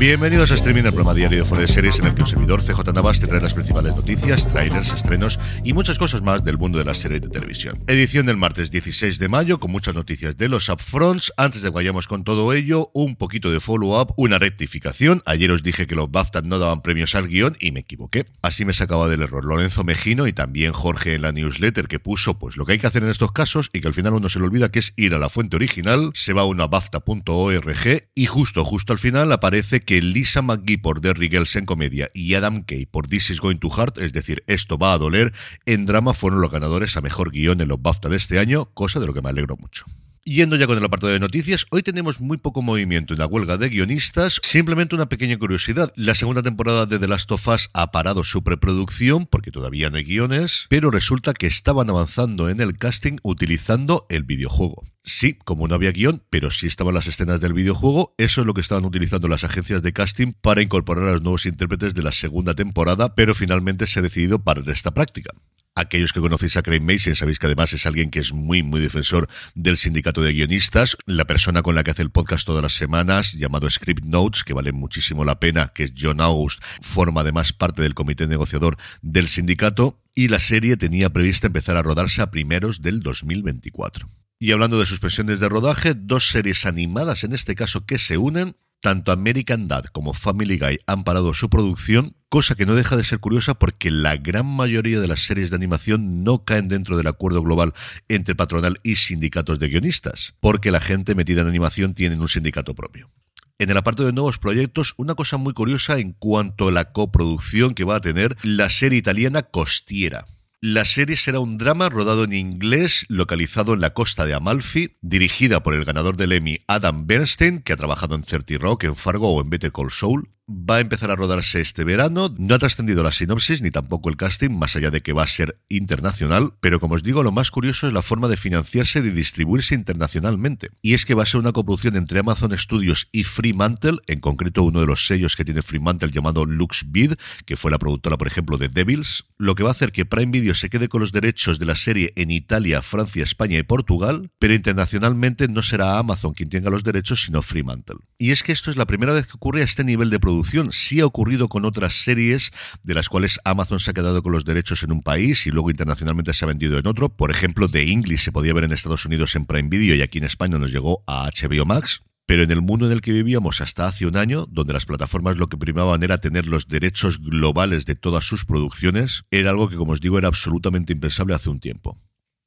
Bienvenidos a Streaming, el programa diario de Fuera de Series en el que un servidor CJ Navas te trae las principales noticias, trailers, estrenos y muchas cosas más del mundo de las series de televisión. Edición del martes 16 de mayo con muchas noticias de los upfronts. Antes de que vayamos con todo ello, un poquito de follow-up, una rectificación. Ayer os dije que los BAFTA no daban premios al guion y me equivoqué. Así me sacaba del error Lorenzo Mejino y también Jorge en la newsletter que puso pues lo que hay que hacer en estos casos y que al final uno se le olvida que es ir a la fuente original, se va a una BAFTA.org y justo, justo al final aparece que Lisa McGee por Derry Girls en comedia y Adam Kay por This is Going to Heart, es decir, esto va a doler, en drama fueron los ganadores a mejor guion en los BAFTA de este año, cosa de lo que me alegro mucho. Yendo ya con el apartado de noticias, hoy tenemos muy poco movimiento en la huelga de guionistas. Simplemente una pequeña curiosidad. La segunda temporada de The Last of Us ha parado su preproducción porque todavía no hay guiones, pero resulta que estaban avanzando en el casting utilizando el videojuego. Sí, como no había guion, pero sí estaban las escenas del videojuego, eso es lo que estaban utilizando las agencias de casting para incorporar a los nuevos intérpretes de la segunda temporada, pero finalmente se ha decidido parar esta práctica. Aquellos que conocéis a Craig Mason sabéis que además es alguien que es muy, muy defensor del sindicato de guionistas. La persona con la que hace el podcast todas las semanas, llamado Script Notes, que vale muchísimo la pena, que es John August, forma además parte del comité negociador del sindicato. Y la serie tenía prevista empezar a rodarse a primeros del 2024. Y hablando de suspensiones de rodaje, dos series animadas en este caso que se unen. Tanto American Dad como Family Guy han parado su producción, cosa que no deja de ser curiosa porque la gran mayoría de las series de animación no caen dentro del acuerdo global entre patronal y sindicatos de guionistas, porque la gente metida en animación tiene un sindicato propio. En el apartado de nuevos proyectos, una cosa muy curiosa en cuanto a la coproducción que va a tener la serie italiana Costiera. La serie será un drama rodado en inglés, localizado en la costa de Amalfi, dirigida por el ganador del Emmy Adam Bernstein, que ha trabajado en 30 Rock, en Fargo o en Better Call Saul. Va a empezar a rodarse este verano. No ha trascendido la sinopsis ni tampoco el casting, más allá de que va a ser internacional. Pero como os digo, lo más curioso es la forma de financiarse y de distribuirse internacionalmente. Y es que va a ser una coproducción entre Amazon Studios y Fremantle, en concreto uno de los sellos que tiene Fremantle llamado LuxBid, que fue la productora, por ejemplo, de Devils. Lo que va a hacer que Prime Video se quede con los derechos de la serie en Italia, Francia, España y Portugal, pero internacionalmente no será Amazon quien tenga los derechos, sino Fremantle. Y es que esto es la primera vez que ocurre a este nivel de producción. Sí ha ocurrido con otras series de las cuales Amazon se ha quedado con los derechos en un país y luego internacionalmente se ha vendido en otro. Por ejemplo, The English se podía ver en Estados Unidos en Prime Video y aquí en España nos llegó a HBO Max. Pero en el mundo en el que vivíamos hasta hace un año, donde las plataformas lo que primaban era tener los derechos globales de todas sus producciones, era algo que, como os digo, era absolutamente impensable hace un tiempo.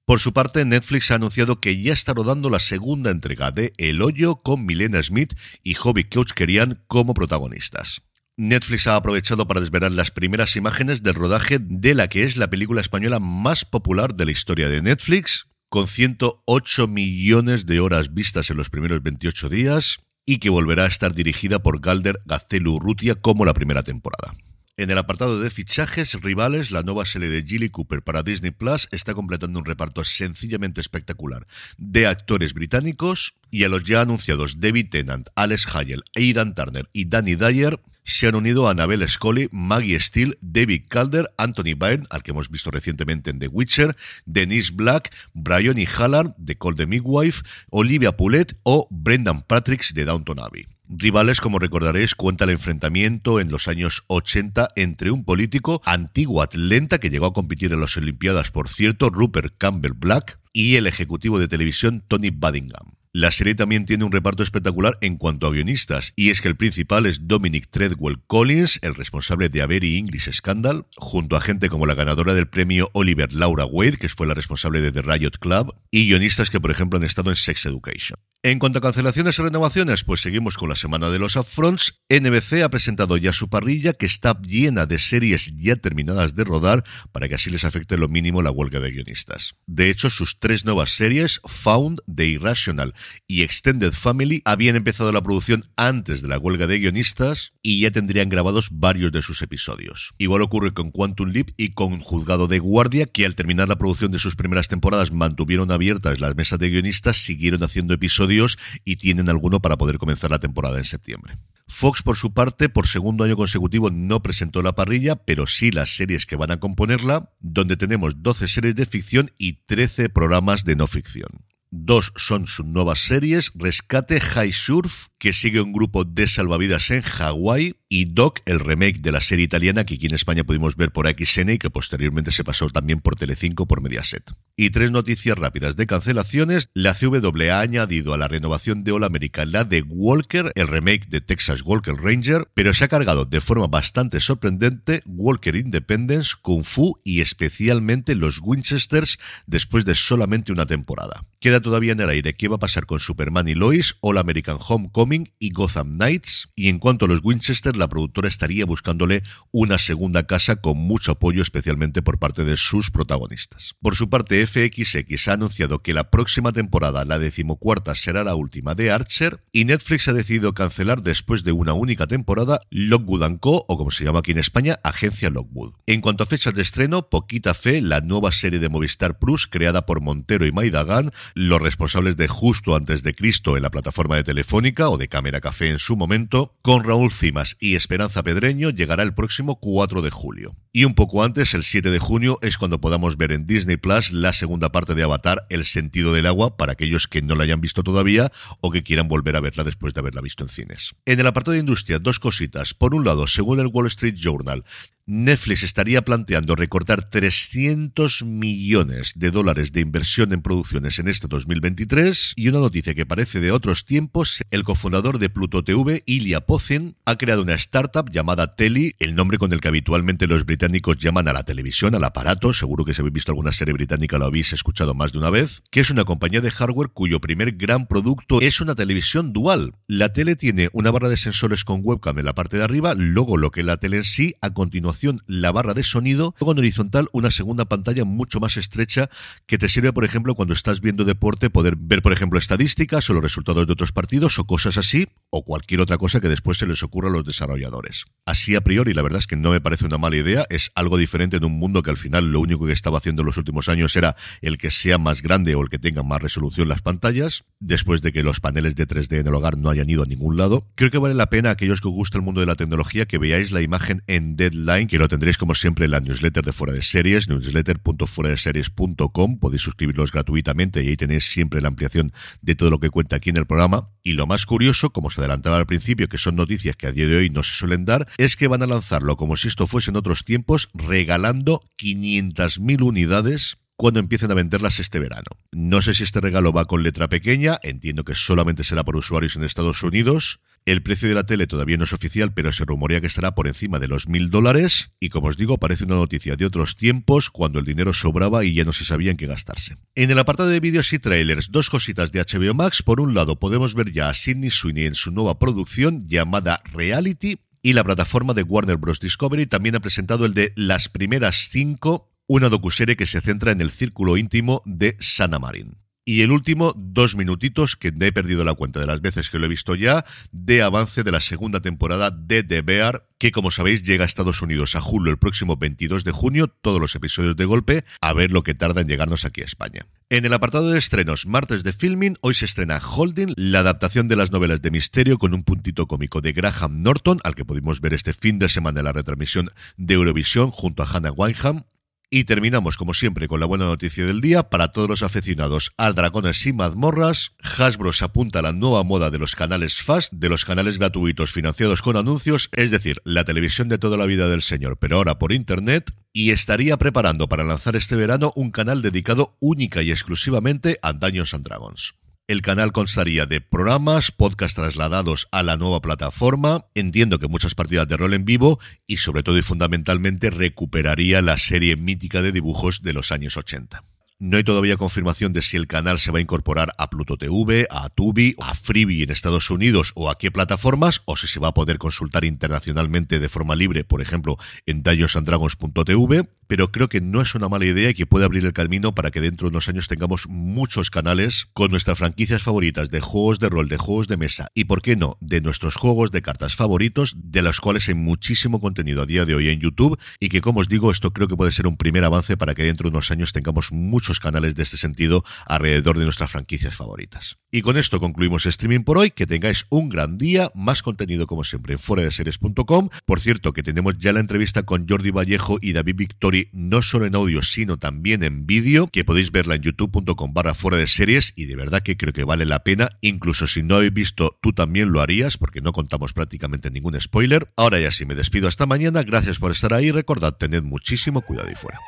Por su parte, Netflix ha anunciado que ya está rodando la segunda entrega de El Hoyo con Milena Smith y Hobby Kerian como protagonistas. Netflix ha aprovechado para desvelar las primeras imágenes del rodaje de la que es la película española más popular de la historia de Netflix, con 108 millones de horas vistas en los primeros 28 días y que volverá a estar dirigida por Galder Gaztelu Urrutia como la primera temporada. En el apartado de fichajes, Rivales, la nueva serie de Gilly Cooper para Disney Plus, está completando un reparto sencillamente espectacular de actores británicos y a los ya anunciados David Tennant, Alex Hayel, Aidan Turner y Danny Dyer se han unido a Annabelle Scully, Maggie Steele, David Calder, Anthony Byrne, al que hemos visto recientemente en The Witcher, Denise Black, Brian y Hallard, de Call the Midwife, Olivia Poulet o Brendan Patricks de Downton Abbey. Rivales, como recordaréis, cuenta el enfrentamiento en los años 80 entre un político antiguo atleta que llegó a competir en las Olimpiadas, por cierto, Rupert Campbell Black, y el ejecutivo de televisión Tony Buddingham. La serie también tiene un reparto espectacular en cuanto a guionistas, y es que el principal es Dominic Treadwell Collins, el responsable de Avery English Scandal, junto a gente como la ganadora del premio Oliver Laura Wade, que fue la responsable de The Riot Club, y guionistas que, por ejemplo, han estado en Sex Education. En cuanto a cancelaciones y renovaciones, pues seguimos con la semana de los upfronts. NBC ha presentado ya su parrilla que está llena de series ya terminadas de rodar para que así les afecte lo mínimo la huelga de guionistas. De hecho, sus tres nuevas series, Found, The Irrational y Extended Family, habían empezado la producción antes de la huelga de guionistas y ya tendrían grabados varios de sus episodios. Igual ocurre con Quantum Leap y con Juzgado de Guardia, que al terminar la producción de sus primeras temporadas mantuvieron abiertas las mesas de guionistas, siguieron haciendo episodios y tienen alguno para poder comenzar la temporada en septiembre. Fox, por su parte, por segundo año consecutivo no presentó la parrilla, pero sí las series que van a componerla, donde tenemos 12 series de ficción y 13 programas de no ficción. Dos son sus nuevas series, Rescate High Surf, que sigue un grupo de salvavidas en Hawái, y Doc, el remake de la serie italiana que aquí en España pudimos ver por XN y que posteriormente se pasó también por Telecinco por Mediaset. Y tres noticias rápidas de cancelaciones. La CW ha añadido a la renovación de All America la de Walker, el remake de Texas Walker Ranger, pero se ha cargado de forma bastante sorprendente Walker Independence, Kung Fu y especialmente los Winchesters después de solamente una temporada. Queda todavía en el aire qué va a pasar con Superman y Lois, All American Homecoming y Gotham Knights. Y en cuanto a los Winchester, la productora estaría buscándole una segunda casa con mucho apoyo, especialmente por parte de sus protagonistas. Por su parte, FXX ha anunciado que la próxima temporada, la decimocuarta, será la última de Archer. Y Netflix ha decidido cancelar después de una única temporada Lockwood Co., o como se llama aquí en España, Agencia Lockwood. En cuanto a fechas de estreno, poquita fe, la nueva serie de Movistar Plus creada por Montero y Maidagan los responsables de Justo antes de Cristo en la plataforma de Telefónica o de Cámara Café en su momento, con Raúl Cimas y Esperanza Pedreño llegará el próximo 4 de julio. Y un poco antes, el 7 de junio, es cuando podamos ver en Disney Plus la segunda parte de Avatar, El sentido del agua, para aquellos que no la hayan visto todavía o que quieran volver a verla después de haberla visto en cines. En el apartado de industria, dos cositas. Por un lado, según el Wall Street Journal, Netflix estaría planteando recortar 300 millones de dólares de inversión en producciones en este 2023 y una noticia que parece de otros tiempos, el cofundador de Pluto TV, Ilya Pozin, ha creado una startup llamada Teli, el nombre con el que habitualmente los británicos llaman a la televisión, al aparato, seguro que si habéis visto alguna serie británica lo habéis escuchado más de una vez, que es una compañía de hardware cuyo primer gran producto es una televisión dual. La tele tiene una barra de sensores con webcam en la parte de arriba, luego lo que la tele en sí, a continuación la barra de sonido, luego en horizontal una segunda pantalla mucho más estrecha que te sirve, por ejemplo, cuando estás viendo deporte, poder ver, por ejemplo, estadísticas o los resultados de otros partidos o cosas así, o cualquier otra cosa que después se les ocurra a los desarrolladores. Así a priori, la verdad es que no me parece una mala idea, es algo diferente en un mundo que al final lo único que estaba haciendo en los últimos años era el que sea más grande o el que tenga más resolución las pantallas, después de que los paneles de 3D en el hogar no hayan ido a ningún lado. Creo que vale la pena aquellos que os gusta el mundo de la tecnología que veáis la imagen en Deadline que lo tendréis como siempre en la newsletter de Fuera de Series, newsletter.fueradeseries.com. Podéis suscribiros gratuitamente y ahí tenéis siempre la ampliación de todo lo que cuenta aquí en el programa. Y lo más curioso, como os adelantaba al principio, que son noticias que a día de hoy no se suelen dar, es que van a lanzarlo como si esto fuese en otros tiempos, regalando 500.000 unidades cuando empiecen a venderlas este verano. No sé si este regalo va con letra pequeña, entiendo que solamente será por usuarios en Estados Unidos. El precio de la tele todavía no es oficial, pero se rumorea que estará por encima de los mil dólares. Y como os digo, parece una noticia de otros tiempos, cuando el dinero sobraba y ya no se sabía en qué gastarse. En el apartado de vídeos y trailers, dos cositas de HBO Max. Por un lado, podemos ver ya a Sidney Sweeney en su nueva producción llamada Reality. Y la plataforma de Warner Bros. Discovery también ha presentado el de Las primeras cinco, una docuserie que se centra en el círculo íntimo de Sana Marin. Y el último, dos minutitos, que he perdido la cuenta de las veces que lo he visto ya, de avance de la segunda temporada de The Bear, que como sabéis llega a Estados Unidos a julio el próximo 22 de junio, todos los episodios de golpe, a ver lo que tarda en llegarnos aquí a España. En el apartado de estrenos, martes de filming, hoy se estrena Holding, la adaptación de las novelas de misterio con un puntito cómico de Graham Norton, al que pudimos ver este fin de semana en la retransmisión de Eurovisión junto a Hannah Wineham, y terminamos, como siempre, con la buena noticia del día para todos los aficionados al Dragones y Mazmorras. Hasbro se apunta a la nueva moda de los canales FAST, de los canales gratuitos financiados con anuncios, es decir, la televisión de toda la vida del señor, pero ahora por Internet, y estaría preparando para lanzar este verano un canal dedicado única y exclusivamente a Dungeons and Dragons. El canal constaría de programas, podcast trasladados a la nueva plataforma, entiendo que muchas partidas de rol en vivo y sobre todo y fundamentalmente recuperaría la serie mítica de dibujos de los años 80. No hay todavía confirmación de si el canal se va a incorporar a Pluto TV, a Tubi, a Freebie en Estados Unidos o a qué plataformas, o si se va a poder consultar internacionalmente de forma libre, por ejemplo, en dungeonsanddragons.tv pero creo que no es una mala idea y que puede abrir el camino para que dentro de unos años tengamos muchos canales con nuestras franquicias favoritas de juegos de rol, de juegos de mesa y, por qué no, de nuestros juegos de cartas favoritos, de los cuales hay muchísimo contenido a día de hoy en YouTube y que, como os digo, esto creo que puede ser un primer avance para que dentro de unos años tengamos muchos canales de este sentido alrededor de nuestras franquicias favoritas. Y con esto concluimos streaming por hoy. Que tengáis un gran día. Más contenido, como siempre, en fuera de series.com. Por cierto, que tenemos ya la entrevista con Jordi Vallejo y David Victori no solo en audio, sino también en vídeo, que podéis verla en youtube.com barra fuera de series y de verdad que creo que vale la pena, incluso si no habéis visto, tú también lo harías, porque no contamos prácticamente ningún spoiler. Ahora ya sí, me despido hasta mañana, gracias por estar ahí, recordad, tened muchísimo cuidado y fuera.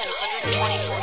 and 124.